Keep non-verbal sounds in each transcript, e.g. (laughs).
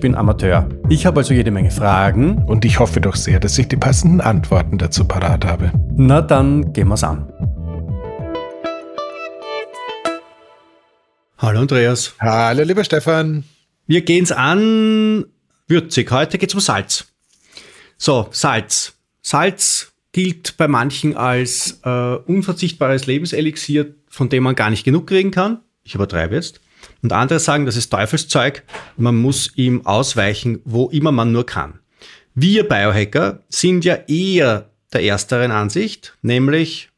bin Amateur. Ich habe also jede Menge Fragen. Und ich hoffe doch sehr, dass ich die passenden Antworten dazu parat habe. Na dann gehen wir's an. Hallo Andreas. Hallo lieber Stefan. Wir gehen's an würzig. Heute geht's um Salz. So, Salz. Salz gilt bei manchen als äh, unverzichtbares Lebenselixier, von dem man gar nicht genug kriegen kann. Ich übertreibe jetzt. Und andere sagen, das ist Teufelszeug, man muss ihm ausweichen, wo immer man nur kann. Wir Biohacker sind ja eher der ersteren Ansicht, nämlich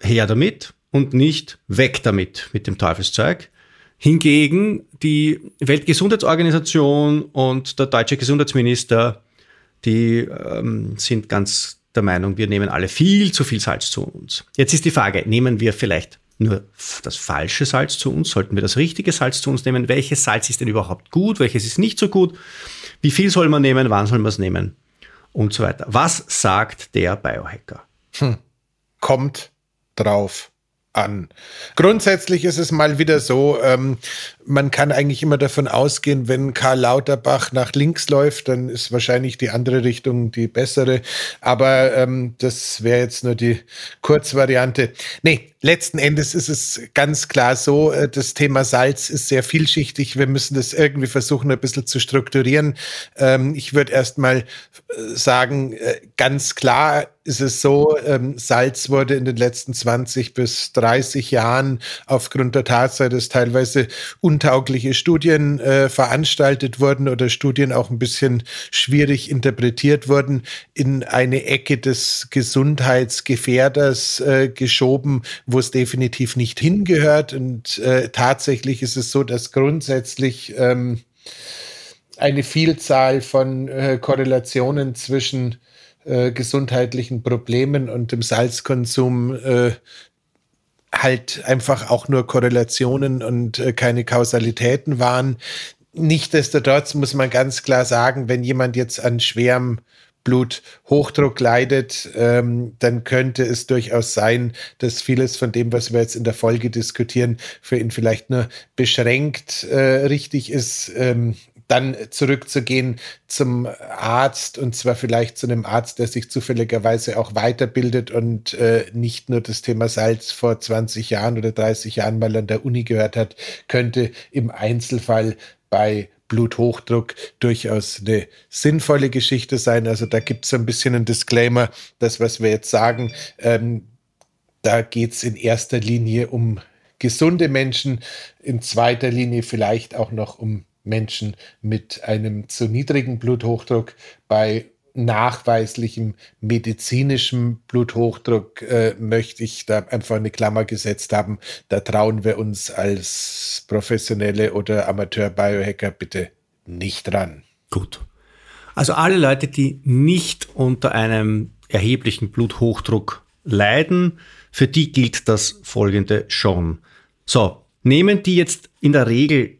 her damit und nicht weg damit mit dem Teufelszeug. Hingegen die Weltgesundheitsorganisation und der deutsche Gesundheitsminister, die ähm, sind ganz der Meinung, wir nehmen alle viel zu viel Salz zu uns. Jetzt ist die Frage, nehmen wir vielleicht nur das falsche Salz zu uns? Sollten wir das richtige Salz zu uns nehmen? Welches Salz ist denn überhaupt gut? Welches ist nicht so gut? Wie viel soll man nehmen? Wann soll man es nehmen? Und so weiter. Was sagt der Biohacker? Hm. Kommt drauf an. Grundsätzlich ist es mal wieder so, ähm, man kann eigentlich immer davon ausgehen, wenn Karl Lauterbach nach links läuft, dann ist wahrscheinlich die andere Richtung die bessere. Aber ähm, das wäre jetzt nur die Kurzvariante. Nee, letzten Endes ist es ganz klar so, äh, das Thema Salz ist sehr vielschichtig. Wir müssen das irgendwie versuchen, ein bisschen zu strukturieren. Ähm, ich würde erst mal äh, sagen, äh, ganz klar ist es so, ähm, Salz wurde in den letzten 20 bis 30 Jahren aufgrund der Tatsache, dass teilweise un untaugliche Studien veranstaltet wurden oder Studien auch ein bisschen schwierig interpretiert wurden, in eine Ecke des Gesundheitsgefährders äh, geschoben, wo es definitiv nicht hingehört. Und äh, tatsächlich ist es so, dass grundsätzlich ähm, eine Vielzahl von äh, Korrelationen zwischen äh, gesundheitlichen Problemen und dem Salzkonsum äh, halt einfach auch nur Korrelationen und äh, keine Kausalitäten waren. Nichtsdestotrotz muss man ganz klar sagen, wenn jemand jetzt an schwerem Bluthochdruck leidet, ähm, dann könnte es durchaus sein, dass vieles von dem, was wir jetzt in der Folge diskutieren, für ihn vielleicht nur beschränkt äh, richtig ist. Ähm, dann zurückzugehen zum Arzt und zwar vielleicht zu einem Arzt, der sich zufälligerweise auch weiterbildet und äh, nicht nur das Thema Salz vor 20 Jahren oder 30 Jahren mal an der Uni gehört hat, könnte im Einzelfall bei Bluthochdruck durchaus eine sinnvolle Geschichte sein. Also da gibt es ein bisschen ein Disclaimer, das, was wir jetzt sagen, ähm, da geht es in erster Linie um gesunde Menschen, in zweiter Linie vielleicht auch noch um Menschen mit einem zu niedrigen Bluthochdruck bei nachweislichem medizinischem Bluthochdruck äh, möchte ich da einfach eine Klammer gesetzt haben. Da trauen wir uns als professionelle oder Amateur-Biohacker bitte nicht dran. Gut. Also alle Leute, die nicht unter einem erheblichen Bluthochdruck leiden, für die gilt das folgende schon. So, nehmen die jetzt in der Regel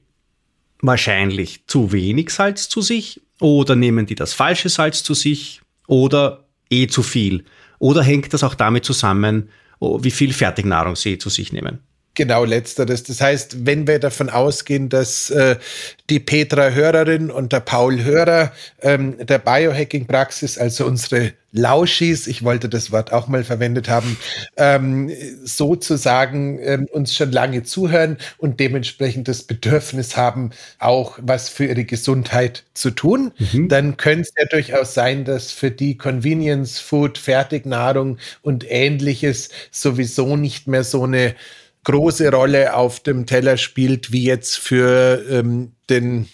wahrscheinlich zu wenig Salz zu sich oder nehmen die das falsche Salz zu sich oder eh zu viel? Oder hängt das auch damit zusammen, oh, wie viel Fertignahrung sie zu sich nehmen? Genau, letzteres. Das heißt, wenn wir davon ausgehen, dass äh, die Petra Hörerin und der Paul Hörer ähm, der Biohacking-Praxis, also unsere Lauschis, ich wollte das Wort auch mal verwendet haben, ähm, sozusagen ähm, uns schon lange zuhören und dementsprechend das Bedürfnis haben, auch was für ihre Gesundheit zu tun, mhm. dann könnte es ja durchaus sein, dass für die Convenience Food, Fertignahrung und ähnliches sowieso nicht mehr so eine große Rolle auf dem Teller spielt, wie jetzt für ähm, den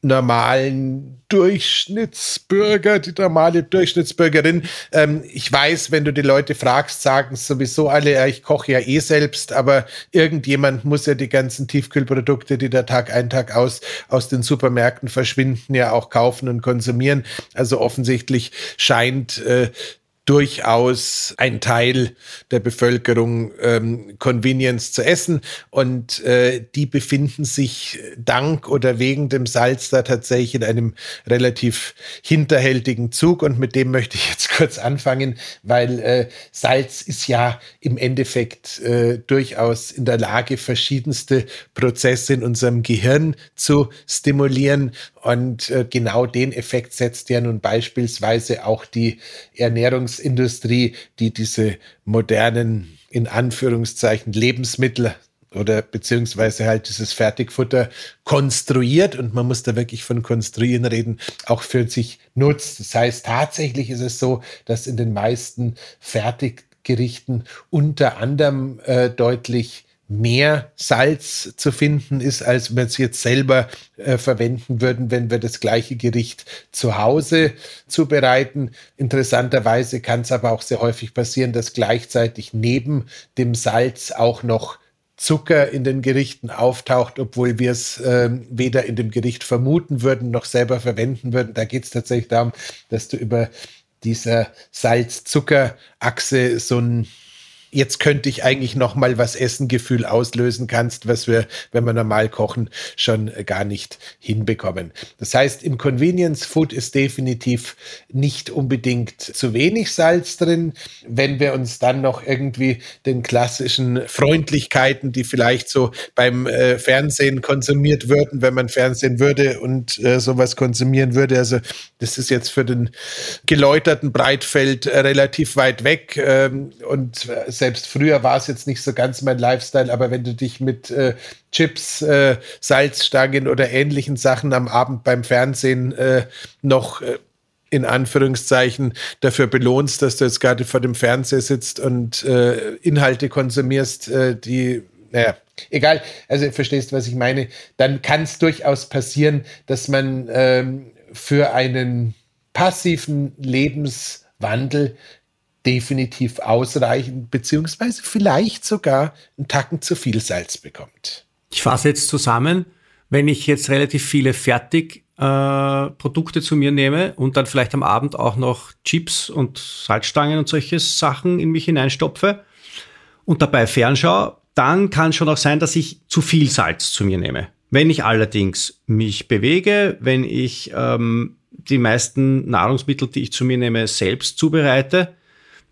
normalen Durchschnittsbürger, die normale Durchschnittsbürgerin. Ähm, ich weiß, wenn du die Leute fragst, sagen sowieso alle, ja, ich koche ja eh selbst, aber irgendjemand muss ja die ganzen Tiefkühlprodukte, die da Tag ein, Tag aus aus den Supermärkten verschwinden, ja auch kaufen und konsumieren. Also offensichtlich scheint äh, durchaus ein Teil der Bevölkerung ähm, Convenience zu essen. Und äh, die befinden sich dank oder wegen dem Salz da tatsächlich in einem relativ hinterhältigen Zug. Und mit dem möchte ich jetzt (laughs) kurz anfangen, weil äh, Salz ist ja im Endeffekt äh, durchaus in der Lage, verschiedenste Prozesse in unserem Gehirn zu stimulieren. Und äh, genau den Effekt setzt ja nun beispielsweise auch die Ernährungsindustrie, die diese modernen, in Anführungszeichen, Lebensmittel oder beziehungsweise halt dieses Fertigfutter konstruiert und man muss da wirklich von konstruieren reden, auch für sich nutzt. Das heißt, tatsächlich ist es so, dass in den meisten Fertiggerichten unter anderem äh, deutlich mehr Salz zu finden ist, als wir es jetzt selber äh, verwenden würden, wenn wir das gleiche Gericht zu Hause zubereiten. Interessanterweise kann es aber auch sehr häufig passieren, dass gleichzeitig neben dem Salz auch noch Zucker in den Gerichten auftaucht, obwohl wir es äh, weder in dem Gericht vermuten würden noch selber verwenden würden. Da geht es tatsächlich darum, dass du über dieser Salz-Zucker-Achse so ein jetzt könnte ich eigentlich noch mal was essen Gefühl auslösen kannst, was wir, wenn wir normal kochen, schon gar nicht hinbekommen. Das heißt, im Convenience Food ist definitiv nicht unbedingt zu wenig Salz drin. Wenn wir uns dann noch irgendwie den klassischen Freundlichkeiten, die vielleicht so beim äh, Fernsehen konsumiert würden, wenn man Fernsehen würde und äh, sowas konsumieren würde, also das ist jetzt für den geläuterten Breitfeld äh, relativ weit weg ähm, und äh, selbst früher war es jetzt nicht so ganz mein Lifestyle, aber wenn du dich mit äh, Chips, äh, Salzstangen oder ähnlichen Sachen am Abend beim Fernsehen äh, noch äh, in Anführungszeichen dafür belohnst, dass du jetzt gerade vor dem Fernseher sitzt und äh, Inhalte konsumierst, äh, die, naja, egal, also verstehst, was ich meine, dann kann es durchaus passieren, dass man ähm, für einen passiven Lebenswandel definitiv ausreichend, beziehungsweise vielleicht sogar einen Tacken zu viel Salz bekommt. Ich fasse jetzt zusammen, wenn ich jetzt relativ viele Fertigprodukte äh, zu mir nehme und dann vielleicht am Abend auch noch Chips und Salzstangen und solche Sachen in mich hineinstopfe und dabei fernschaue, dann kann schon auch sein, dass ich zu viel Salz zu mir nehme. Wenn ich allerdings mich bewege, wenn ich ähm, die meisten Nahrungsmittel, die ich zu mir nehme, selbst zubereite,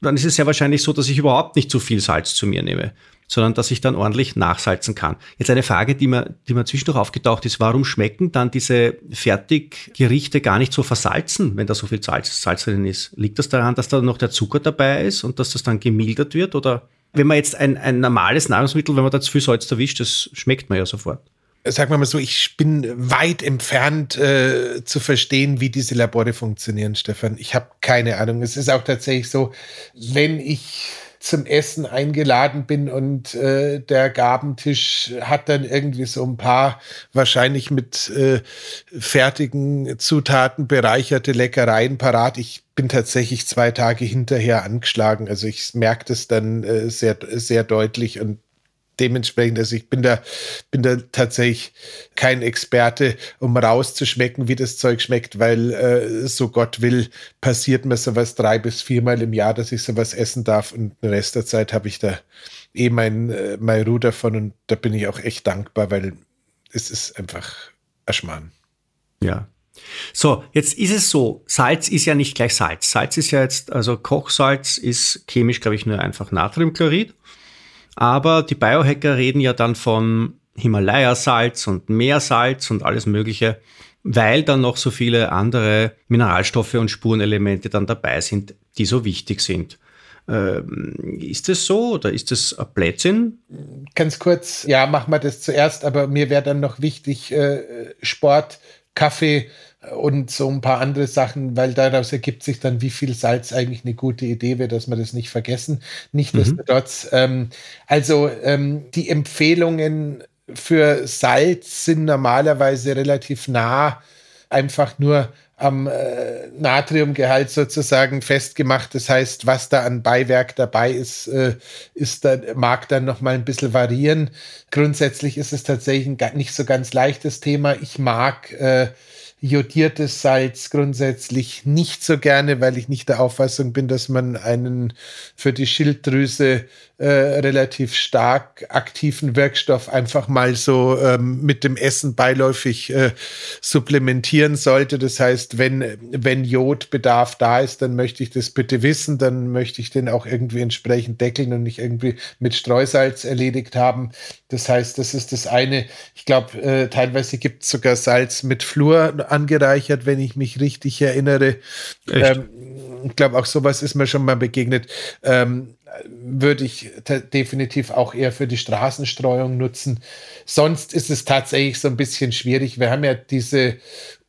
dann ist es sehr wahrscheinlich so, dass ich überhaupt nicht zu viel Salz zu mir nehme, sondern dass ich dann ordentlich nachsalzen kann. Jetzt eine Frage, die mir, die mir zwischendurch aufgetaucht ist, warum schmecken dann diese Fertiggerichte gar nicht so versalzen, wenn da so viel Salz, Salz drin ist? Liegt das daran, dass da noch der Zucker dabei ist und dass das dann gemildert wird? Oder wenn man jetzt ein, ein normales Nahrungsmittel, wenn man da zu viel Salz erwischt, das schmeckt man ja sofort sagen wir mal so, ich bin weit entfernt äh, zu verstehen, wie diese Labore funktionieren, Stefan. Ich habe keine Ahnung. Es ist auch tatsächlich so, wenn ich zum Essen eingeladen bin und äh, der Gabentisch hat dann irgendwie so ein paar wahrscheinlich mit äh, fertigen Zutaten bereicherte Leckereien parat. Ich bin tatsächlich zwei Tage hinterher angeschlagen. Also ich merke das dann äh, sehr, sehr deutlich und dementsprechend, also ich bin da, bin da tatsächlich kein Experte, um rauszuschmecken, wie das Zeug schmeckt, weil äh, so Gott will, passiert mir sowas drei bis viermal im Jahr, dass ich sowas essen darf und den Rest der Zeit habe ich da eh mein, äh, mein Ruhe davon und da bin ich auch echt dankbar, weil es ist einfach Erschmarrn. Ja, so, jetzt ist es so, Salz ist ja nicht gleich Salz. Salz ist ja jetzt, also Kochsalz ist chemisch, glaube ich, nur einfach Natriumchlorid. Aber die Biohacker reden ja dann von Himalaya-Salz und Meersalz und alles Mögliche, weil dann noch so viele andere Mineralstoffe und Spurenelemente dann dabei sind, die so wichtig sind. Ähm, ist das so oder ist das ein Blödsinn? Ganz kurz, ja, machen wir das zuerst, aber mir wäre dann noch wichtig, äh, Sport Kaffee und so ein paar andere Sachen, weil daraus ergibt sich dann, wie viel Salz eigentlich eine gute Idee wäre, dass wir das nicht vergessen. Nichtsdestotrotz, mhm. ähm, also ähm, die Empfehlungen für Salz sind normalerweise relativ nah, einfach nur am äh, Natriumgehalt sozusagen festgemacht. Das heißt, was da an Beiwerk dabei ist, äh, ist da, mag dann noch mal ein bisschen variieren. Grundsätzlich ist es tatsächlich ein nicht so ganz leichtes Thema. Ich mag äh, jodiertes Salz grundsätzlich nicht so gerne, weil ich nicht der Auffassung bin, dass man einen für die Schilddrüse äh, relativ stark aktiven Wirkstoff einfach mal so ähm, mit dem Essen beiläufig äh, supplementieren sollte. Das heißt, wenn, wenn Jodbedarf da ist, dann möchte ich das bitte wissen, dann möchte ich den auch irgendwie entsprechend deckeln und nicht irgendwie mit Streusalz erledigt haben. Das heißt, das ist das eine. Ich glaube, äh, teilweise gibt es sogar Salz mit Fluor angereichert, wenn ich mich richtig erinnere. Ähm, ich glaube, auch sowas ist mir schon mal begegnet. Ähm, würde ich definitiv auch eher für die Straßenstreuung nutzen. Sonst ist es tatsächlich so ein bisschen schwierig. Wir haben ja diese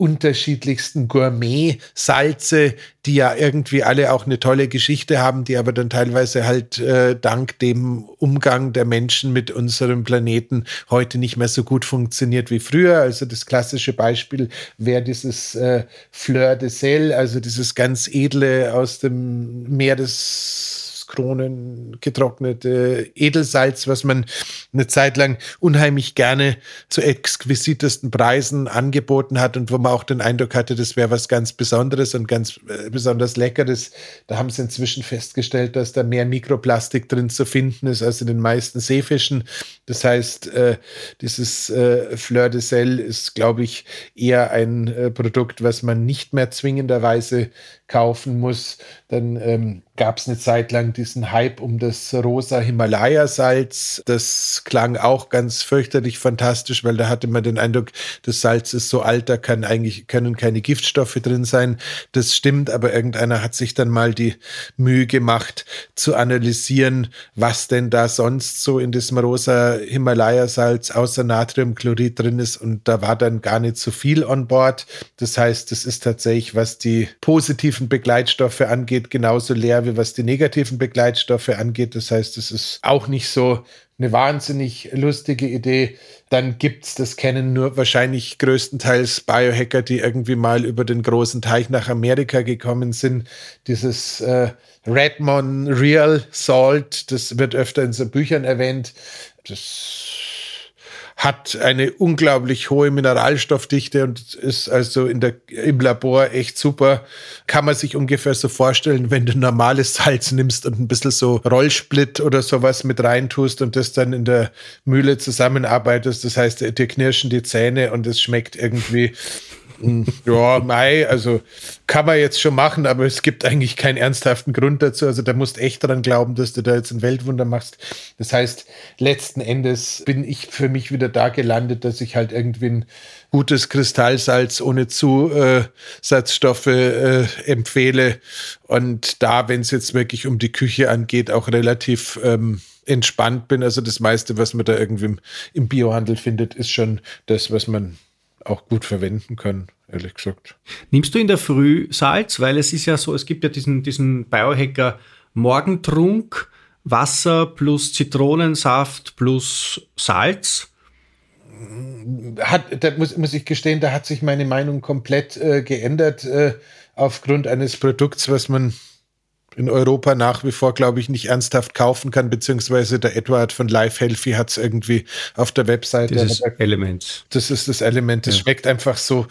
unterschiedlichsten Gourmet-Salze, die ja irgendwie alle auch eine tolle Geschichte haben, die aber dann teilweise halt äh, dank dem Umgang der Menschen mit unserem Planeten heute nicht mehr so gut funktioniert wie früher. Also das klassische Beispiel wäre dieses äh, Fleur de Sel, also dieses ganz edle aus dem Meer des Kronen getrocknete Edelsalz, was man eine Zeit lang unheimlich gerne zu exquisitesten Preisen angeboten hat und wo man auch den Eindruck hatte, das wäre was ganz Besonderes und ganz äh, besonders Leckeres. Da haben sie inzwischen festgestellt, dass da mehr Mikroplastik drin zu finden ist als in den meisten Seefischen. Das heißt, äh, dieses äh, Fleur de Sel ist, glaube ich, eher ein Produkt, was man nicht mehr zwingenderweise kaufen muss. Dann ähm, gab es eine Zeit lang diesen Hype um das rosa Himalaya-Salz. Das klang auch ganz fürchterlich fantastisch, weil da hatte man den Eindruck, das Salz ist so alt, da kann eigentlich, können keine Giftstoffe drin sein. Das stimmt, aber irgendeiner hat sich dann mal die Mühe gemacht zu analysieren, was denn da sonst so in diesem rosa Himalaya-Salz außer Natriumchlorid drin ist. Und da war dann gar nicht so viel on board. Das heißt, das ist tatsächlich, was die positiven positiven Begleitstoffe angeht, genauso leer wie was die negativen Begleitstoffe angeht. Das heißt, es ist auch nicht so eine wahnsinnig lustige Idee. Dann gibt es, das kennen nur wahrscheinlich größtenteils Biohacker, die irgendwie mal über den großen Teich nach Amerika gekommen sind. Dieses äh, Redmond Real Salt, das wird öfter in so Büchern erwähnt. Das hat eine unglaublich hohe Mineralstoffdichte und ist also in der, im Labor echt super. Kann man sich ungefähr so vorstellen, wenn du normales Salz nimmst und ein bisschen so Rollsplit oder sowas mit reintust und das dann in der Mühle zusammenarbeitest. Das heißt, dir knirschen die Zähne und es schmeckt irgendwie ja, Mai, also kann man jetzt schon machen, aber es gibt eigentlich keinen ernsthaften Grund dazu. Also da musst echt dran glauben, dass du da jetzt ein Weltwunder machst. Das heißt, letzten Endes bin ich für mich wieder da gelandet, dass ich halt irgendwie ein gutes Kristallsalz ohne Zusatzstoffe äh, empfehle. Und da, wenn es jetzt wirklich um die Küche angeht, auch relativ ähm, entspannt bin. Also das meiste, was man da irgendwie im Biohandel findet, ist schon das, was man auch gut verwenden können, ehrlich gesagt. Nimmst du in der Früh Salz? Weil es ist ja so, es gibt ja diesen, diesen Biohacker Morgentrunk, Wasser plus Zitronensaft plus Salz. Hat, da muss, muss ich gestehen, da hat sich meine Meinung komplett äh, geändert äh, aufgrund eines Produkts, was man in Europa nach wie vor, glaube ich, nicht ernsthaft kaufen kann, beziehungsweise der Edward von Life Healthy hat es irgendwie auf der Webseite. Dieses Element. Das ist das Element. Das ja. schmeckt einfach so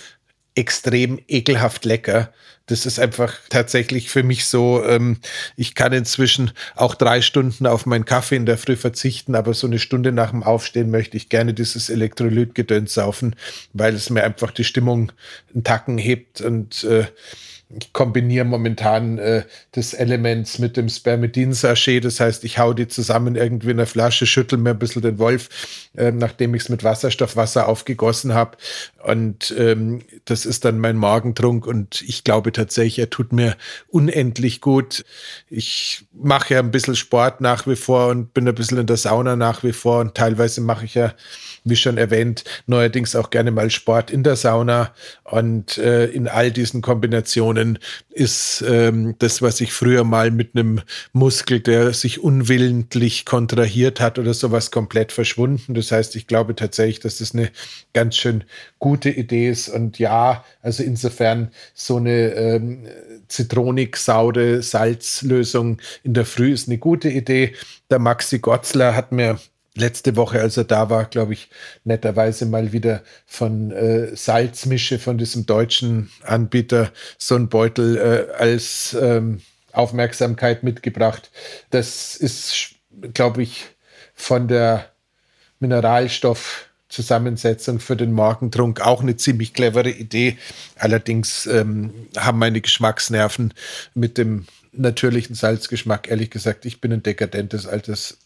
extrem ekelhaft lecker. Das ist einfach tatsächlich für mich so, ähm, ich kann inzwischen auch drei Stunden auf meinen Kaffee in der Früh verzichten, aber so eine Stunde nach dem Aufstehen möchte ich gerne dieses Elektrolytgedöns saufen, weil es mir einfach die Stimmung einen Tacken hebt und äh, ich kombiniere momentan äh, das Elements mit dem Spermidin-Sachet. Das heißt, ich hau die zusammen irgendwie in der Flasche, schüttel mir ein bisschen den Wolf, äh, nachdem ich es mit Wasserstoffwasser aufgegossen habe Und ähm, das ist dann mein Morgentrunk und ich glaube tatsächlich, er tut mir unendlich gut. Ich mache ja ein bisschen Sport nach wie vor und bin ein bisschen in der Sauna nach wie vor und teilweise mache ich ja wie schon erwähnt, neuerdings auch gerne mal Sport in der Sauna. Und äh, in all diesen Kombinationen ist ähm, das, was ich früher mal mit einem Muskel, der sich unwillentlich kontrahiert hat oder sowas, komplett verschwunden. Das heißt, ich glaube tatsächlich, dass das eine ganz schön gute Idee ist. Und ja, also insofern so eine ähm, Zitronik-Saude Salzlösung in der Früh ist eine gute Idee. Der Maxi Gotzler hat mir letzte Woche, als er da war, glaube ich, netterweise mal wieder von äh, Salzmische, von diesem deutschen Anbieter, so ein Beutel äh, als ähm, Aufmerksamkeit mitgebracht. Das ist, glaube ich, von der Mineralstoffzusammensetzung für den Morgentrunk auch eine ziemlich clevere Idee. Allerdings ähm, haben meine Geschmacksnerven mit dem natürlichen Salzgeschmack, ehrlich gesagt, ich bin ein dekadentes altes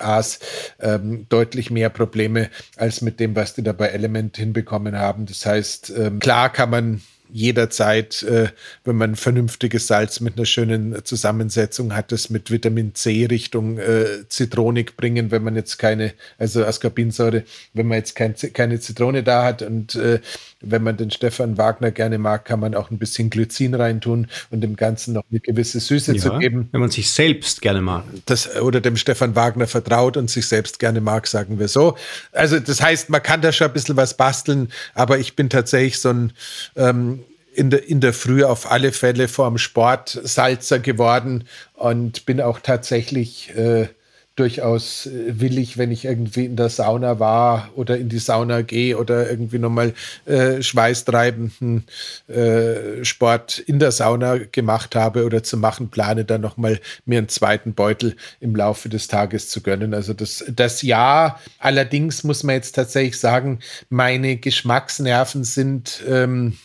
A's ähm, deutlich mehr Probleme als mit dem, was die da bei Element hinbekommen haben. Das heißt, ähm, klar kann man jederzeit, äh, wenn man vernünftiges Salz mit einer schönen Zusammensetzung hat, das mit Vitamin C Richtung äh, Zitronik bringen, wenn man jetzt keine, also Ascorbinsäure, wenn man jetzt kein, keine Zitrone da hat und äh, wenn man den Stefan Wagner gerne mag, kann man auch ein bisschen Glycin reintun und dem Ganzen noch eine gewisse Süße ja, zu geben. Wenn man sich selbst gerne mag. Das, oder dem Stefan Wagner vertraut und sich selbst gerne mag, sagen wir so. Also das heißt, man kann da schon ein bisschen was basteln, aber ich bin tatsächlich so ein ähm, in der, in der Früh auf alle Fälle vor dem Sport Salzer geworden und bin auch tatsächlich äh, durchaus äh, willig, wenn ich irgendwie in der Sauna war oder in die Sauna gehe oder irgendwie nochmal äh, schweißtreibenden äh, Sport in der Sauna gemacht habe oder zu machen plane, dann nochmal mir einen zweiten Beutel im Laufe des Tages zu gönnen. Also das, das Ja, allerdings muss man jetzt tatsächlich sagen, meine Geschmacksnerven sind ähm,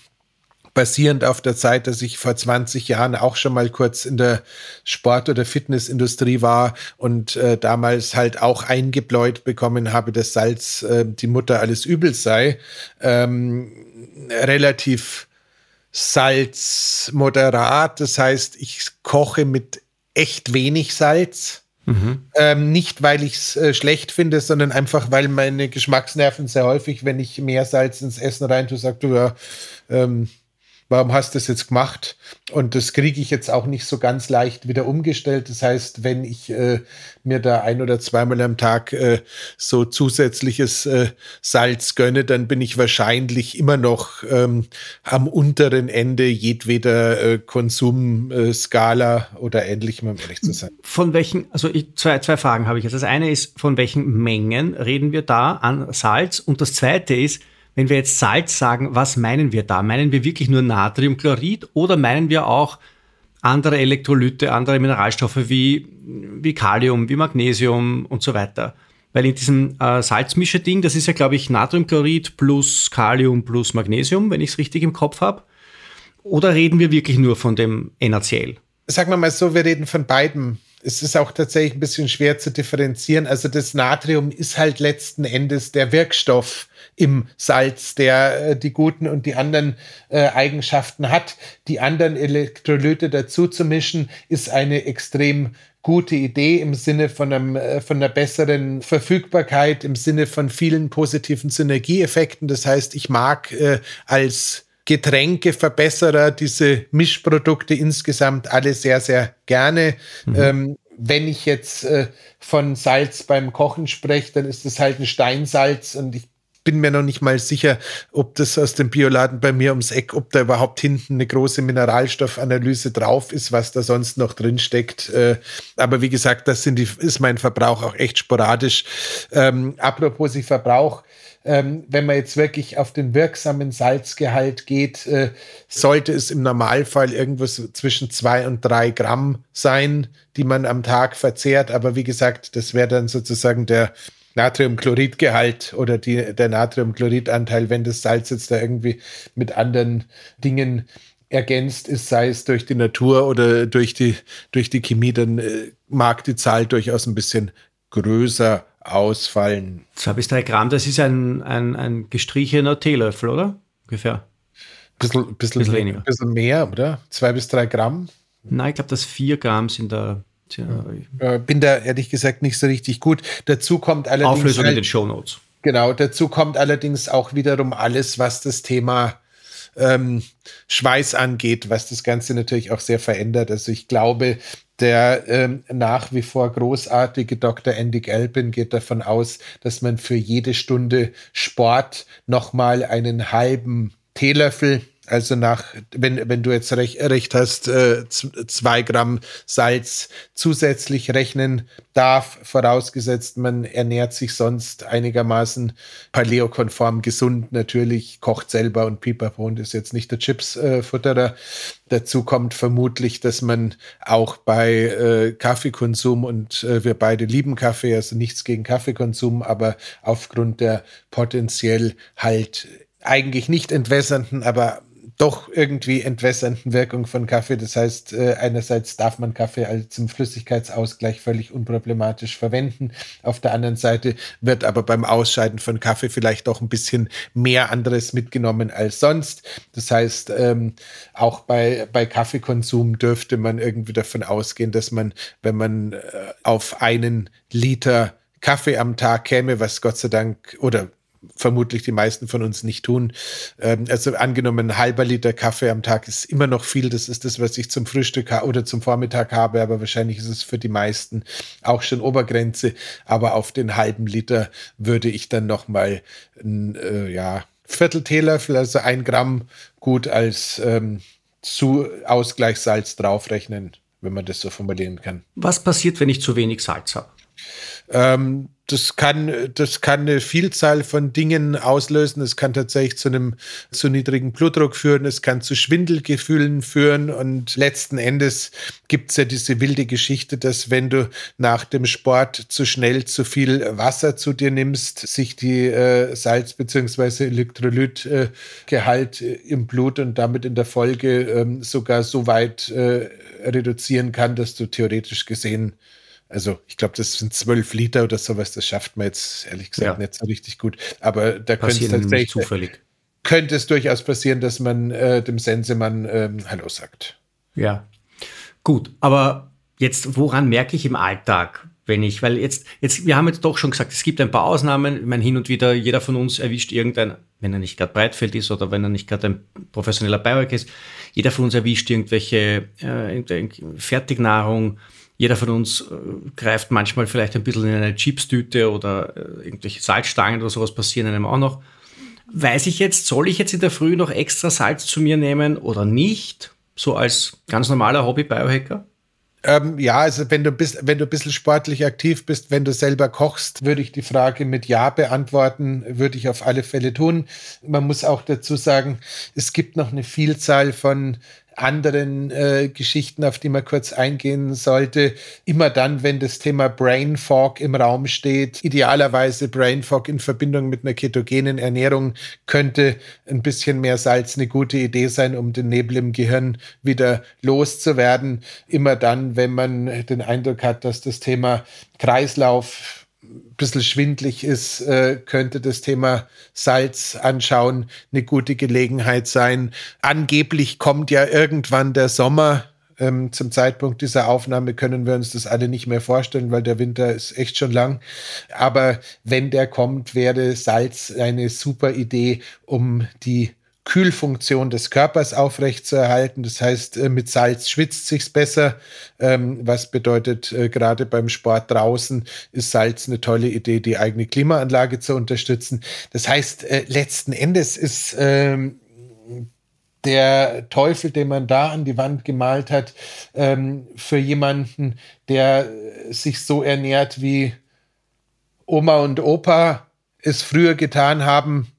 basierend auf der Zeit, dass ich vor 20 Jahren auch schon mal kurz in der Sport- oder Fitnessindustrie war und äh, damals halt auch eingebläut bekommen habe, dass Salz äh, die Mutter alles Übels sei. Ähm, relativ salzmoderat, das heißt, ich koche mit echt wenig Salz. Mhm. Ähm, nicht, weil ich es äh, schlecht finde, sondern einfach, weil meine Geschmacksnerven sehr häufig, wenn ich mehr Salz ins Essen rein tue, sagt du ja, ähm, warum hast du das jetzt gemacht? Und das kriege ich jetzt auch nicht so ganz leicht wieder umgestellt. Das heißt, wenn ich äh, mir da ein oder zweimal am Tag äh, so zusätzliches äh, Salz gönne, dann bin ich wahrscheinlich immer noch ähm, am unteren Ende jedweder äh, Konsumskala oder ähnlichem, um ehrlich zu sein. Von welchen, also ich, zwei, zwei Fragen habe ich jetzt. Das eine ist, von welchen Mengen reden wir da an Salz? Und das zweite ist, wenn wir jetzt Salz sagen, was meinen wir da? Meinen wir wirklich nur Natriumchlorid oder meinen wir auch andere Elektrolyte, andere Mineralstoffe wie, wie Kalium, wie Magnesium und so weiter? Weil in diesem äh, Salzmische-Ding, das ist ja, glaube ich, Natriumchlorid plus Kalium plus Magnesium, wenn ich es richtig im Kopf habe. Oder reden wir wirklich nur von dem NaCl? Sagen wir mal so, wir reden von beiden es ist auch tatsächlich ein bisschen schwer zu differenzieren. Also das Natrium ist halt letzten Endes der Wirkstoff im Salz, der äh, die guten und die anderen äh, Eigenschaften hat. Die anderen Elektrolyte dazu zu mischen, ist eine extrem gute Idee im Sinne von, einem, äh, von einer besseren Verfügbarkeit, im Sinne von vielen positiven Synergieeffekten. Das heißt, ich mag äh, als Getränkeverbesserer, diese Mischprodukte insgesamt alle sehr, sehr gerne. Mhm. Ähm, wenn ich jetzt äh, von Salz beim Kochen spreche, dann ist es halt ein Steinsalz und ich bin mir noch nicht mal sicher, ob das aus dem Bioladen bei mir ums Eck, ob da überhaupt hinten eine große Mineralstoffanalyse drauf ist, was da sonst noch drin steckt. Äh, aber wie gesagt, das sind die, ist mein Verbrauch auch echt sporadisch. Ähm, apropos ich Verbrauch, ähm, wenn man jetzt wirklich auf den wirksamen Salzgehalt geht, äh, sollte es im Normalfall irgendwo zwischen zwei und drei Gramm sein, die man am Tag verzehrt. Aber wie gesagt, das wäre dann sozusagen der Natriumchloridgehalt oder die, der Natriumchloridanteil, wenn das Salz jetzt da irgendwie mit anderen Dingen ergänzt ist, sei es durch die Natur oder durch die, durch die Chemie, dann äh, mag die Zahl durchaus ein bisschen größer ausfallen. Zwei bis drei Gramm, das ist ein, ein, ein gestrichener Teelöffel, oder? Ungefähr. Bisschen, bisschen, bisschen weniger. Bisschen mehr, oder? Zwei bis drei Gramm? Nein, ich glaube, dass vier Gramm sind da. Ja. Äh, bin da ehrlich gesagt nicht so richtig gut. Dazu kommt allerdings. Auflösung halt, in den Show Notes. Genau, dazu kommt allerdings auch wiederum alles, was das Thema ähm, Schweiß angeht, was das Ganze natürlich auch sehr verändert. Also ich glaube, der ähm, nach wie vor großartige Dr. Andy Galpin geht davon aus, dass man für jede Stunde Sport nochmal einen halben Teelöffel also nach, wenn, wenn du jetzt recht, recht hast, äh, zwei Gramm Salz zusätzlich rechnen darf, vorausgesetzt man ernährt sich sonst einigermaßen paleokonform gesund, natürlich kocht selber und Pipapo und ist jetzt nicht der Chips-Futterer. Äh, Dazu kommt vermutlich, dass man auch bei äh, Kaffeekonsum und äh, wir beide lieben Kaffee, also nichts gegen Kaffeekonsum, aber aufgrund der potenziell halt eigentlich nicht entwässernden, aber doch irgendwie entwässernden Wirkung von Kaffee. Das heißt, äh, einerseits darf man Kaffee als zum Flüssigkeitsausgleich völlig unproblematisch verwenden. Auf der anderen Seite wird aber beim Ausscheiden von Kaffee vielleicht auch ein bisschen mehr anderes mitgenommen als sonst. Das heißt, ähm, auch bei, bei Kaffeekonsum dürfte man irgendwie davon ausgehen, dass man, wenn man äh, auf einen Liter Kaffee am Tag käme, was Gott sei Dank oder vermutlich die meisten von uns nicht tun. Ähm, also angenommen, ein halber Liter Kaffee am Tag ist immer noch viel. Das ist das, was ich zum Frühstück oder zum Vormittag habe, aber wahrscheinlich ist es für die meisten auch schon Obergrenze. Aber auf den halben Liter würde ich dann noch mal ein, äh, ja, Viertel Teelöffel, also ein Gramm gut als ähm, zu Ausgleichssalz draufrechnen, wenn man das so formulieren kann. Was passiert, wenn ich zu wenig Salz habe? Ähm, das kann, das kann eine Vielzahl von Dingen auslösen. Es kann tatsächlich zu einem zu niedrigen Blutdruck führen. Es kann zu Schwindelgefühlen führen. Und letzten Endes gibt es ja diese wilde Geschichte, dass wenn du nach dem Sport zu schnell zu viel Wasser zu dir nimmst, sich die äh, Salz- bzw. Elektrolytgehalt äh, im Blut und damit in der Folge äh, sogar so weit äh, reduzieren kann, dass du theoretisch gesehen also ich glaube, das sind zwölf Liter oder sowas. Das schafft man jetzt ehrlich gesagt ja. nicht so richtig gut. Aber da könnte es tatsächlich zufällig. Könnte es durchaus passieren, dass man äh, dem Sensemann ähm, Hallo sagt. Ja, gut. Aber jetzt, woran merke ich im Alltag, wenn ich, weil jetzt, jetzt, wir haben jetzt doch schon gesagt, es gibt ein paar Ausnahmen. Ich meine, hin und wieder, jeder von uns erwischt irgendein, wenn er nicht gerade Breitfeld ist oder wenn er nicht gerade ein professioneller Biohack ist, jeder von uns erwischt irgendwelche äh, Fertignahrung, jeder von uns äh, greift manchmal vielleicht ein bisschen in eine Chipstüte oder äh, irgendwelche Salzstangen oder sowas passieren einem auch noch. Weiß ich jetzt, soll ich jetzt in der Früh noch extra Salz zu mir nehmen oder nicht? So als ganz normaler Hobby-Biohacker? Ähm, ja, also wenn du bist, wenn du ein bisschen sportlich aktiv bist, wenn du selber kochst, würde ich die Frage mit Ja beantworten, würde ich auf alle Fälle tun. Man muss auch dazu sagen, es gibt noch eine Vielzahl von anderen äh, Geschichten, auf die man kurz eingehen sollte. Immer dann, wenn das Thema Brain Fog im Raum steht, idealerweise Brain Fog in Verbindung mit einer ketogenen Ernährung, könnte ein bisschen mehr Salz eine gute Idee sein, um den Nebel im Gehirn wieder loszuwerden. Immer dann, wenn man den Eindruck hat, dass das Thema Kreislauf bisschen schwindlig ist, äh, könnte das Thema Salz anschauen eine gute Gelegenheit sein. Angeblich kommt ja irgendwann der Sommer. Ähm, zum Zeitpunkt dieser Aufnahme können wir uns das alle nicht mehr vorstellen, weil der Winter ist echt schon lang. Aber wenn der kommt, wäre Salz eine super Idee, um die Kühlfunktion des Körpers aufrechtzuerhalten. Das heißt, äh, mit Salz schwitzt sich's besser. Ähm, was bedeutet, äh, gerade beim Sport draußen ist Salz eine tolle Idee, die eigene Klimaanlage zu unterstützen. Das heißt, äh, letzten Endes ist ähm, der Teufel, den man da an die Wand gemalt hat, ähm, für jemanden, der sich so ernährt wie Oma und Opa es früher getan haben,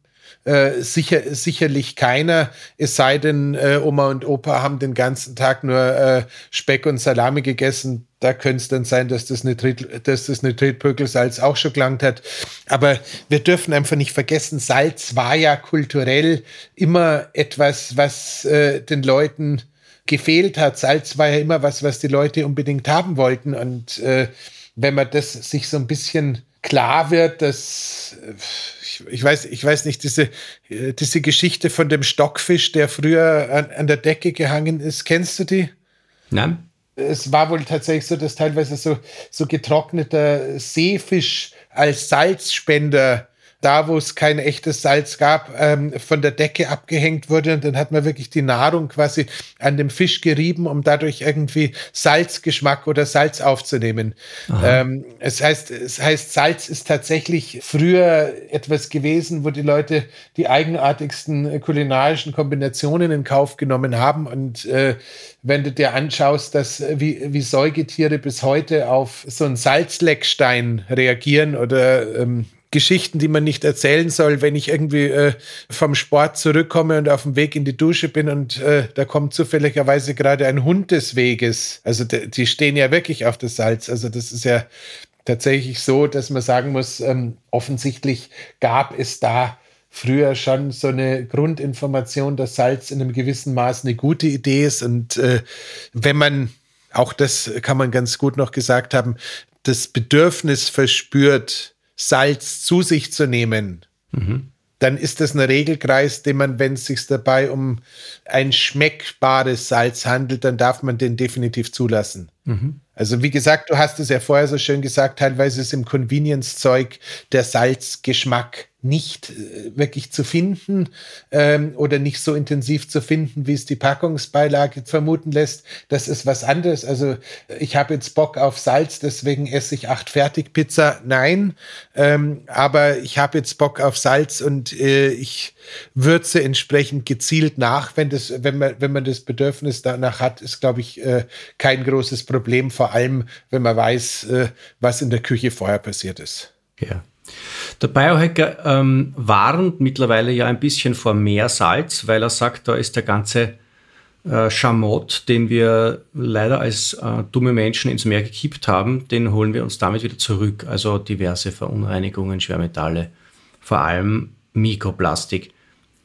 äh, sicher, sicherlich keiner, es sei denn, äh, Oma und Opa haben den ganzen Tag nur äh, Speck und Salami gegessen. Da könnte es dann sein, dass das Nitrit, dass das Nitritpökelsalz auch schon gelangt hat. Aber wir dürfen einfach nicht vergessen, Salz war ja kulturell immer etwas, was äh, den Leuten gefehlt hat. Salz war ja immer was, was die Leute unbedingt haben wollten. Und äh, wenn man das sich so ein bisschen klar wird, dass ich, ich, weiß, ich weiß nicht, diese, diese Geschichte von dem Stockfisch, der früher an, an der Decke gehangen ist, kennst du die? Nein. Es war wohl tatsächlich so, dass teilweise so, so getrockneter Seefisch als Salzspender da, wo es kein echtes Salz gab, ähm, von der Decke abgehängt wurde. Und dann hat man wirklich die Nahrung quasi an dem Fisch gerieben, um dadurch irgendwie Salzgeschmack oder Salz aufzunehmen. Ähm, es, heißt, es heißt, Salz ist tatsächlich früher etwas gewesen, wo die Leute die eigenartigsten kulinarischen Kombinationen in Kauf genommen haben. Und äh, wenn du dir anschaust, dass wie, wie Säugetiere bis heute auf so einen Salzleckstein reagieren oder ähm, Geschichten, die man nicht erzählen soll, wenn ich irgendwie äh, vom Sport zurückkomme und auf dem Weg in die Dusche bin und äh, da kommt zufälligerweise gerade ein Hund des Weges. Also die stehen ja wirklich auf das Salz. Also das ist ja tatsächlich so, dass man sagen muss, ähm, offensichtlich gab es da früher schon so eine Grundinformation, dass Salz in einem gewissen Maß eine gute Idee ist. Und äh, wenn man, auch das kann man ganz gut noch gesagt haben, das Bedürfnis verspürt, Salz zu sich zu nehmen, mhm. dann ist das ein Regelkreis, den man, wenn es sich dabei um ein schmeckbares Salz handelt, dann darf man den definitiv zulassen. Mhm. Also wie gesagt, du hast es ja vorher so schön gesagt, teilweise ist im Convenience-Zeug der Salzgeschmack nicht äh, wirklich zu finden ähm, oder nicht so intensiv zu finden, wie es die Packungsbeilage vermuten lässt. Das ist was anderes. Also ich habe jetzt Bock auf Salz, deswegen esse ich acht Fertigpizza. Nein, ähm, aber ich habe jetzt Bock auf Salz und äh, ich würze entsprechend gezielt nach, wenn das, wenn man, wenn man das Bedürfnis danach hat, ist glaube ich äh, kein großes Problem. Vor allem, wenn man weiß, äh, was in der Küche vorher passiert ist. Ja. Der Biohacker ähm, warnt mittlerweile ja ein bisschen vor mehr Salz, weil er sagt, da ist der ganze äh, Schamott, den wir leider als äh, dumme Menschen ins Meer gekippt haben, den holen wir uns damit wieder zurück. Also diverse Verunreinigungen, Schwermetalle, vor allem Mikroplastik.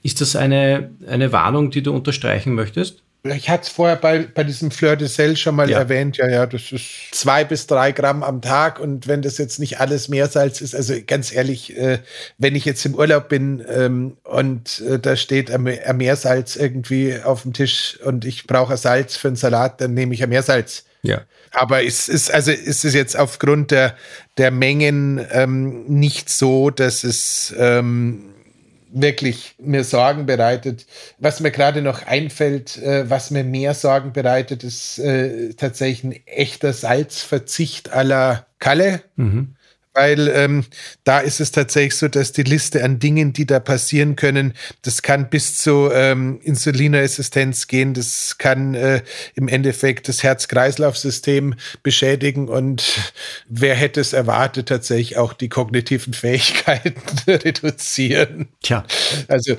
Ist das eine, eine Warnung, die du unterstreichen möchtest? Ich hatte es vorher bei, bei diesem Fleur de Sel schon mal ja. erwähnt. Ja, ja, das ist zwei bis drei Gramm am Tag. Und wenn das jetzt nicht alles Meersalz ist, also ganz ehrlich, äh, wenn ich jetzt im Urlaub bin ähm, und äh, da steht ein Meersalz irgendwie auf dem Tisch und ich brauche Salz für einen Salat, dann nehme ich ein Meersalz. Ja. Aber es ist, also ist es jetzt aufgrund der, der Mengen ähm, nicht so, dass es ähm, wirklich mir Sorgen bereitet. Was mir gerade noch einfällt, äh, was mir mehr Sorgen bereitet, ist äh, tatsächlich ein echter Salzverzicht aller Kalle. Mhm weil ähm, da ist es tatsächlich so, dass die Liste an Dingen, die da passieren können, das kann bis zu ähm, Insulinresistenz gehen, das kann äh, im Endeffekt das Herz-Kreislauf-System beschädigen und wer hätte es erwartet, tatsächlich auch die kognitiven Fähigkeiten (laughs) reduzieren. Tja. Also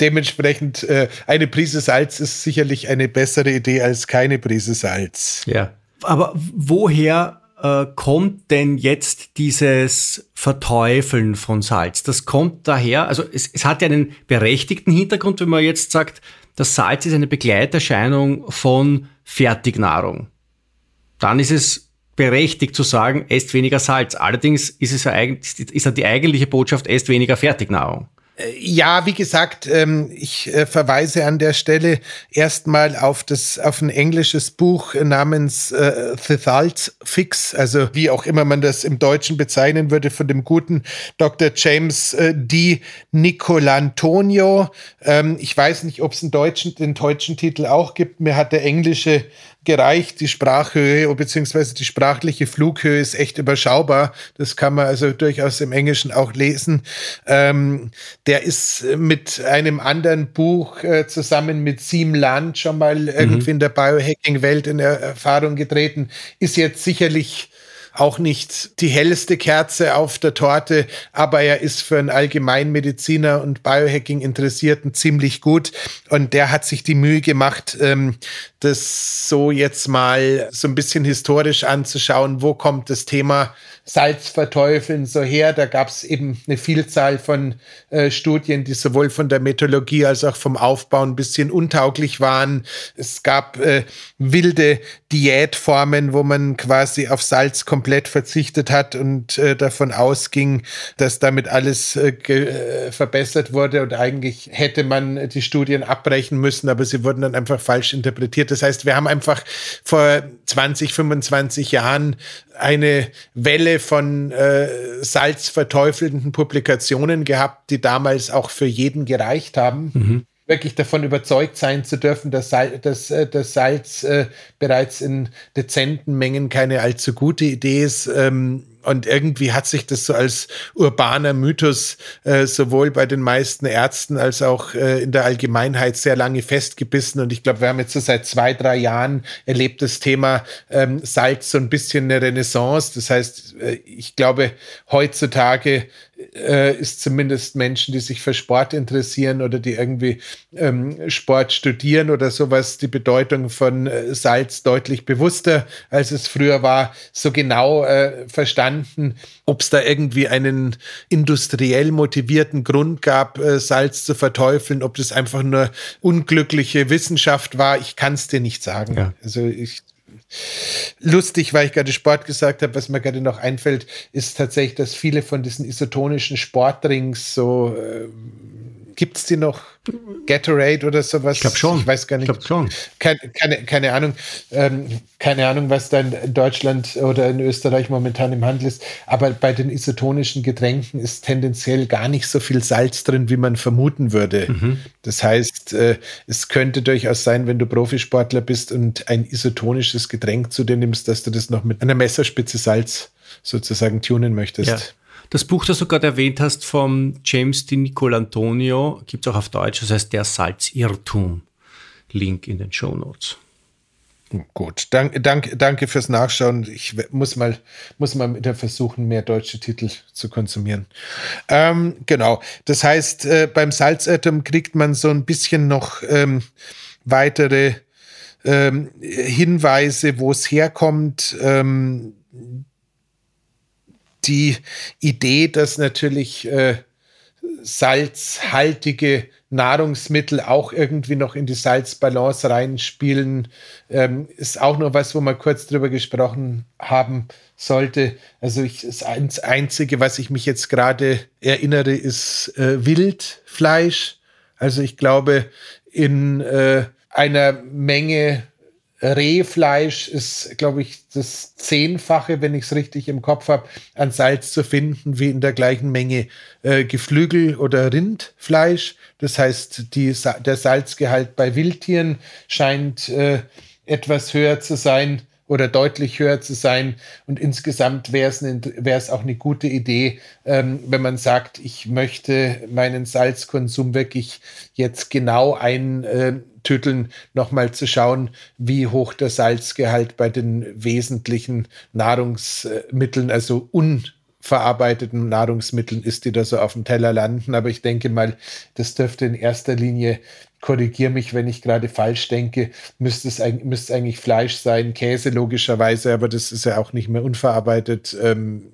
dementsprechend äh, eine Prise Salz ist sicherlich eine bessere Idee als keine Prise Salz. Ja. Aber woher äh, kommt denn jetzt dieses Verteufeln von Salz? Das kommt daher, also es, es hat ja einen berechtigten Hintergrund, wenn man jetzt sagt, das Salz ist eine Begleiterscheinung von Fertignahrung. Dann ist es berechtigt zu sagen, esst weniger Salz. Allerdings ist es ja eigentlich, ist ja die eigentliche Botschaft, esst weniger Fertignahrung. Äh, ja, wie gesagt, ähm, ich äh, verweise an der Stelle erstmal auf das auf ein englisches Buch namens äh, The Salt Fix, also wie auch immer man das im Deutschen bezeichnen würde, von dem guten Dr. James D. Nicolantonio. Ähm, ich weiß nicht, ob es einen deutschen, den deutschen Titel auch gibt. Mir hat der englische gereicht. Die Sprachhöhe bzw. die sprachliche Flughöhe ist echt überschaubar. Das kann man also durchaus im Englischen auch lesen. Ähm, der ist mit einem anderen Buch äh, zusammen mit Sim Land schon mal mhm. irgendwie in der Biohacking-Welt in Erfahrung getreten. Ist jetzt sicherlich auch nicht die hellste Kerze auf der Torte, aber er ist für einen Allgemeinmediziner und Biohacking-Interessierten ziemlich gut. Und der hat sich die Mühe gemacht, ähm, das so jetzt mal so ein bisschen historisch anzuschauen, wo kommt das Thema Salz verteufeln so her. Da gab es eben eine Vielzahl von äh, Studien, die sowohl von der Methodologie als auch vom Aufbau ein bisschen untauglich waren. Es gab äh, wilde Diätformen, wo man quasi auf Salz komplett komplett verzichtet hat und äh, davon ausging, dass damit alles äh, äh, verbessert wurde und eigentlich hätte man die Studien abbrechen müssen, aber sie wurden dann einfach falsch interpretiert. Das heißt, wir haben einfach vor 20, 25 Jahren eine Welle von äh, salzverteufelnden Publikationen gehabt, die damals auch für jeden gereicht haben. Mhm wirklich davon überzeugt sein zu dürfen, dass, Sal dass, äh, dass Salz äh, bereits in dezenten Mengen keine allzu gute Idee ist. Ähm, und irgendwie hat sich das so als urbaner Mythos äh, sowohl bei den meisten Ärzten als auch äh, in der Allgemeinheit sehr lange festgebissen. Und ich glaube, wir haben jetzt so seit zwei, drei Jahren erlebt das Thema ähm, Salz so ein bisschen eine Renaissance. Das heißt, äh, ich glaube, heutzutage äh, ist zumindest Menschen, die sich für Sport interessieren oder die irgendwie ähm, Sport studieren oder sowas, die Bedeutung von äh, Salz deutlich bewusster, als es früher war, so genau äh, verstanden, ob es da irgendwie einen industriell motivierten Grund gab, äh, Salz zu verteufeln, ob das einfach nur unglückliche Wissenschaft war. Ich kann es dir nicht sagen. Ja. Also ich lustig, weil ich gerade Sport gesagt habe, was mir gerade noch einfällt, ist tatsächlich, dass viele von diesen isotonischen Sportdrinks so äh, Gibt es die noch? Gatorade oder sowas? Ich glaube schon. Ich weiß gar nicht. Ich glaube schon. Keine, keine, keine Ahnung. Ähm, keine Ahnung, was da in Deutschland oder in Österreich momentan im Handel ist. Aber bei den isotonischen Getränken ist tendenziell gar nicht so viel Salz drin, wie man vermuten würde. Mhm. Das heißt, äh, es könnte durchaus sein, wenn du Profisportler bist und ein isotonisches Getränk zu dir nimmst, dass du das noch mit einer Messerspitze Salz sozusagen tunen möchtest. Ja. Das Buch, das du gerade erwähnt hast, vom James Di Nicolantonio, gibt es auch auf Deutsch, das heißt Der Salzirrtum. Link in den Show Notes. Gut, dank, dank, danke fürs Nachschauen. Ich muss mal, muss mal wieder versuchen, mehr deutsche Titel zu konsumieren. Ähm, genau, das heißt, äh, beim Salzirrtum kriegt man so ein bisschen noch ähm, weitere ähm, Hinweise, wo es herkommt. Die Idee, dass natürlich äh, salzhaltige Nahrungsmittel auch irgendwie noch in die Salzbalance reinspielen, ähm, ist auch nur was, wo man kurz drüber gesprochen haben sollte. Also ich, das Einzige, was ich mich jetzt gerade erinnere, ist äh, Wildfleisch. Also ich glaube, in äh, einer Menge Rehfleisch ist, glaube ich, das Zehnfache, wenn ich es richtig im Kopf habe, an Salz zu finden, wie in der gleichen Menge äh, Geflügel oder Rindfleisch. Das heißt, die, der Salzgehalt bei Wildtieren scheint äh, etwas höher zu sein oder deutlich höher zu sein. Und insgesamt wäre es auch eine gute Idee, ähm, wenn man sagt, ich möchte meinen Salzkonsum wirklich jetzt genau ein äh, Tüteln nochmal zu schauen, wie hoch der Salzgehalt bei den wesentlichen Nahrungsmitteln, also unverarbeiteten Nahrungsmitteln ist, die da so auf dem Teller landen. Aber ich denke mal, das dürfte in erster Linie, korrigiere mich, wenn ich gerade falsch denke, müsste es, müsste eigentlich Fleisch sein, Käse logischerweise, aber das ist ja auch nicht mehr unverarbeitet. Ähm,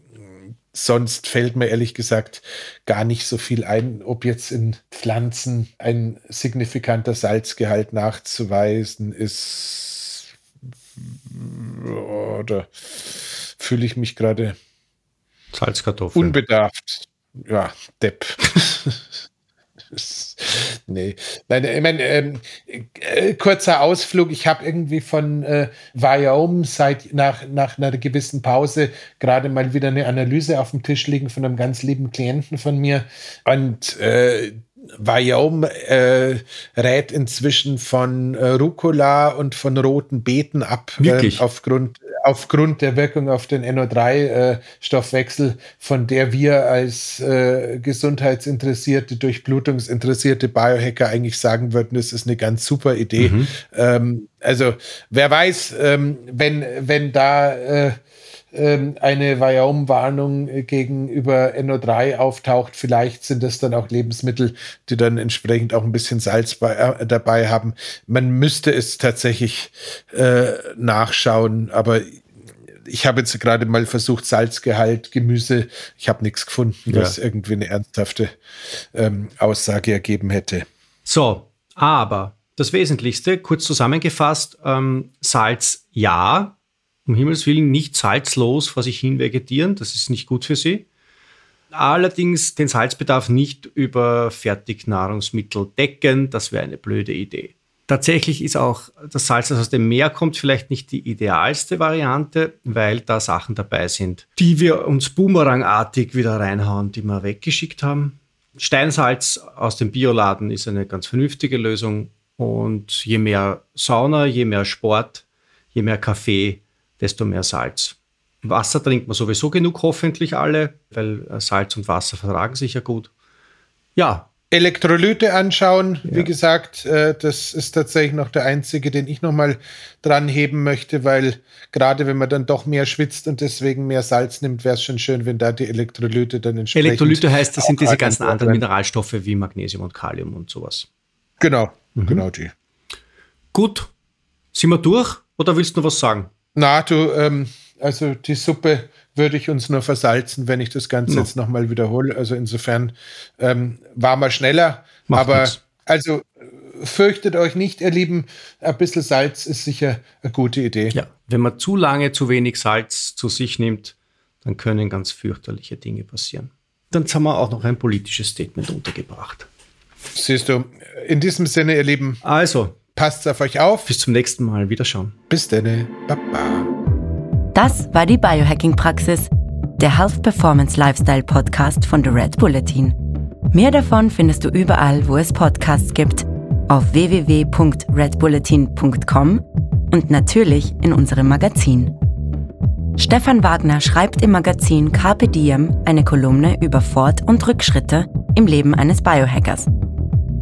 sonst fällt mir ehrlich gesagt gar nicht so viel ein, ob jetzt in Pflanzen ein signifikanter Salzgehalt nachzuweisen ist. Oder fühle ich mich gerade Salzkartoffeln. Unbedarft. Ja, Depp. (laughs) (laughs) nee. Nein, ich meine, ähm, äh, kurzer Ausflug. Ich habe irgendwie von äh, Wyoming seit nach, nach einer gewissen Pause gerade mal wieder eine Analyse auf dem Tisch liegen von einem ganz lieben Klienten von mir. Und äh, Wyoming äh, rät inzwischen von äh, Rucola und von roten Beeten ab, äh, aufgrund aufgrund der Wirkung auf den NO3-Stoffwechsel, äh, von der wir als äh, gesundheitsinteressierte, durchblutungsinteressierte Biohacker eigentlich sagen würden, es ist eine ganz super Idee. Mhm. Ähm, also wer weiß, ähm, wenn, wenn da äh, eine Wyoming-Warnung gegenüber NO3 auftaucht. Vielleicht sind das dann auch Lebensmittel, die dann entsprechend auch ein bisschen Salz bei, äh, dabei haben. Man müsste es tatsächlich äh, nachschauen, aber ich habe jetzt gerade mal versucht, Salzgehalt, Gemüse. Ich habe nichts gefunden, ja. was irgendwie eine ernsthafte ähm, Aussage ergeben hätte. So, aber das Wesentlichste, kurz zusammengefasst, ähm, Salz ja, um Himmels Willen nicht salzlos vor sich hin vegetieren, das ist nicht gut für sie. Allerdings den Salzbedarf nicht über Fertignahrungsmittel decken, das wäre eine blöde Idee. Tatsächlich ist auch das Salz, das aus dem Meer kommt, vielleicht nicht die idealste Variante, weil da Sachen dabei sind, die wir uns boomerangartig wieder reinhauen, die wir weggeschickt haben. Steinsalz aus dem Bioladen ist eine ganz vernünftige Lösung. Und je mehr Sauna, je mehr Sport, je mehr Kaffee, desto mehr Salz. Wasser trinkt man sowieso genug, hoffentlich alle, weil Salz und Wasser vertragen sich ja gut. Ja, Elektrolyte anschauen. Ja. Wie gesagt, äh, das ist tatsächlich noch der einzige, den ich nochmal dran heben möchte, weil gerade wenn man dann doch mehr schwitzt und deswegen mehr Salz nimmt, wäre es schon schön, wenn da die Elektrolyte dann entsprechend. Elektrolyte heißt, das sind diese ganzen anderen Mineralstoffe wie Magnesium und Kalium und sowas. Genau, mhm. genau die. Gut, sind wir durch oder willst du noch was sagen? Na, du, ähm, also die Suppe würde ich uns nur versalzen, wenn ich das Ganze no. jetzt nochmal wiederhole. Also insofern ähm, war mal schneller. Macht aber nix. also fürchtet euch nicht, ihr Lieben. Ein bisschen Salz ist sicher eine gute Idee. Ja, wenn man zu lange zu wenig Salz zu sich nimmt, dann können ganz fürchterliche Dinge passieren. Dann haben wir auch noch ein politisches Statement untergebracht. Siehst du, in diesem Sinne, ihr Lieben. Also, passt auf euch auf. Bis zum nächsten Mal. Wiederschauen. Bis dann. Baba. Das war die Biohacking-Praxis, der Health Performance Lifestyle Podcast von The Red Bulletin. Mehr davon findest du überall, wo es Podcasts gibt, auf www.redbulletin.com und natürlich in unserem Magazin. Stefan Wagner schreibt im Magazin Carpe Diem eine Kolumne über Fort- und Rückschritte im Leben eines Biohackers.